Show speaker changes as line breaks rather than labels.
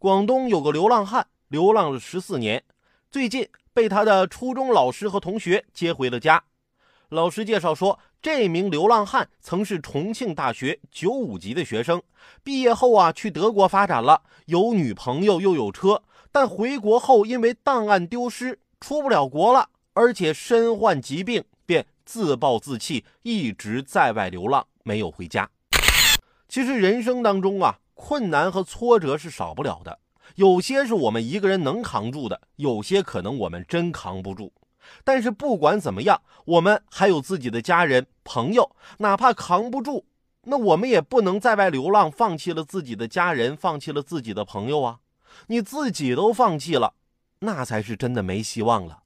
广东有个流浪汉，流浪了十四年，最近被他的初中老师和同学接回了家。老师介绍说，这名流浪汉曾是重庆大学九五级的学生，毕业后啊去德国发展了，有女朋友又有车，但回国后因为档案丢失，出不了国了，而且身患疾病，便自暴自弃，一直在外流浪，没有回家。其实人生当中啊，困难和挫折是少不了的，有些是我们一个人能扛住的，有些可能我们真扛不住。但是不管怎么样，我们还有自己的家人朋友，哪怕扛不住，那我们也不能在外流浪，放弃了自己的家人，放弃了自己的朋友啊！你自己都放弃了，那才是真的没希望了。